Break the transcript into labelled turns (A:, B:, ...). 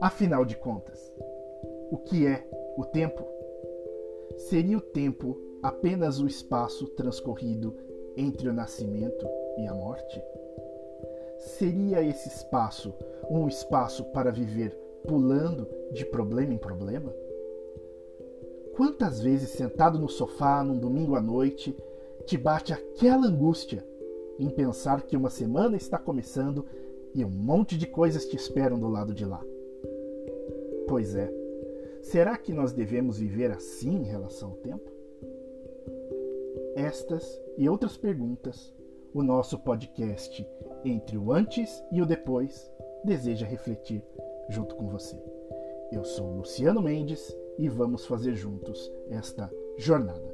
A: Afinal de contas, o que é o tempo? Seria o tempo apenas o espaço transcorrido entre o nascimento e a morte? Seria esse espaço um espaço para viver pulando de problema em problema? Quantas vezes sentado no sofá num domingo à noite te bate aquela angústia em pensar que uma semana está começando e um monte de coisas te esperam do lado de lá? Pois é, será que nós devemos viver assim em relação ao tempo? Estas e outras perguntas, o nosso podcast Entre o Antes e o Depois deseja refletir junto com você. Eu sou Luciano Mendes e vamos fazer juntos esta jornada.